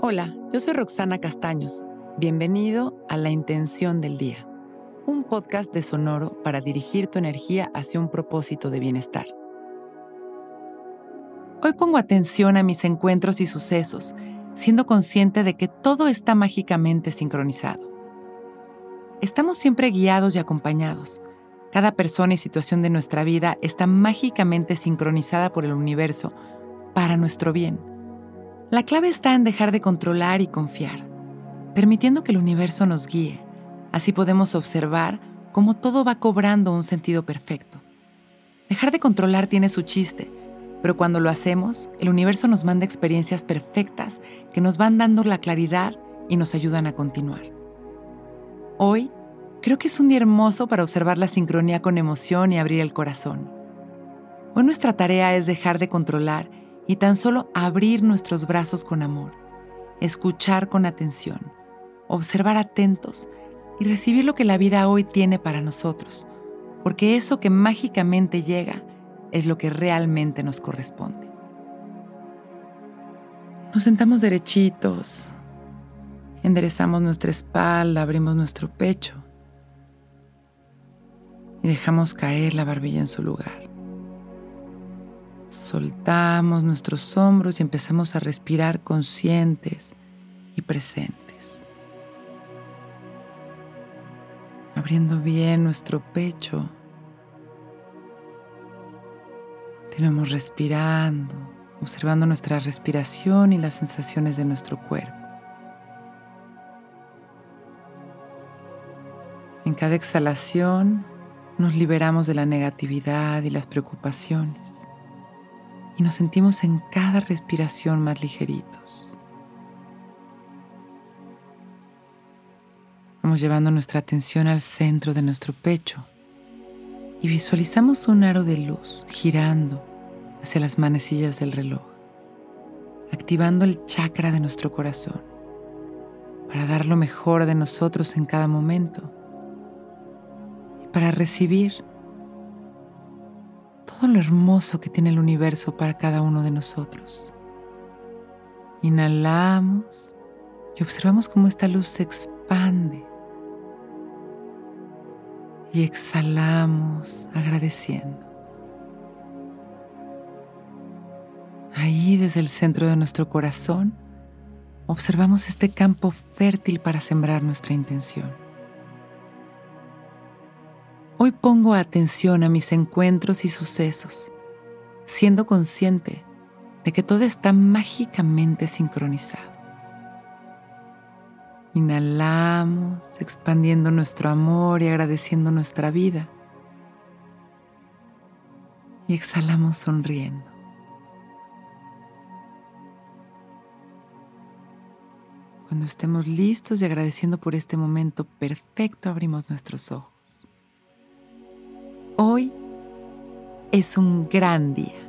Hola, yo soy Roxana Castaños. Bienvenido a La Intención del Día, un podcast de Sonoro para dirigir tu energía hacia un propósito de bienestar. Hoy pongo atención a mis encuentros y sucesos, siendo consciente de que todo está mágicamente sincronizado. Estamos siempre guiados y acompañados. Cada persona y situación de nuestra vida está mágicamente sincronizada por el universo para nuestro bien la clave está en dejar de controlar y confiar, permitiendo que el universo nos guíe. Así podemos observar cómo todo va cobrando un sentido perfecto. Dejar de controlar tiene su chiste, pero cuando lo hacemos, el universo nos manda experiencias perfectas que nos van dando la claridad y nos ayudan a continuar. Hoy, creo que es un día hermoso para observar la sincronía con emoción y abrir el corazón. Hoy nuestra tarea es dejar de controlar y tan solo abrir nuestros brazos con amor, escuchar con atención, observar atentos y recibir lo que la vida hoy tiene para nosotros, porque eso que mágicamente llega es lo que realmente nos corresponde. Nos sentamos derechitos, enderezamos nuestra espalda, abrimos nuestro pecho y dejamos caer la barbilla en su lugar. Soltamos nuestros hombros y empezamos a respirar conscientes y presentes. Abriendo bien nuestro pecho. Continuamos respirando, observando nuestra respiración y las sensaciones de nuestro cuerpo. En cada exhalación nos liberamos de la negatividad y las preocupaciones y nos sentimos en cada respiración más ligeritos. Vamos llevando nuestra atención al centro de nuestro pecho y visualizamos un aro de luz girando hacia las manecillas del reloj, activando el chakra de nuestro corazón para dar lo mejor de nosotros en cada momento y para recibir todo lo hermoso que tiene el universo para cada uno de nosotros. Inhalamos y observamos cómo esta luz se expande. Y exhalamos agradeciendo. Ahí desde el centro de nuestro corazón observamos este campo fértil para sembrar nuestra intención. Hoy pongo atención a mis encuentros y sucesos, siendo consciente de que todo está mágicamente sincronizado. Inhalamos, expandiendo nuestro amor y agradeciendo nuestra vida. Y exhalamos sonriendo. Cuando estemos listos y agradeciendo por este momento perfecto, abrimos nuestros ojos. Hoy es un gran día.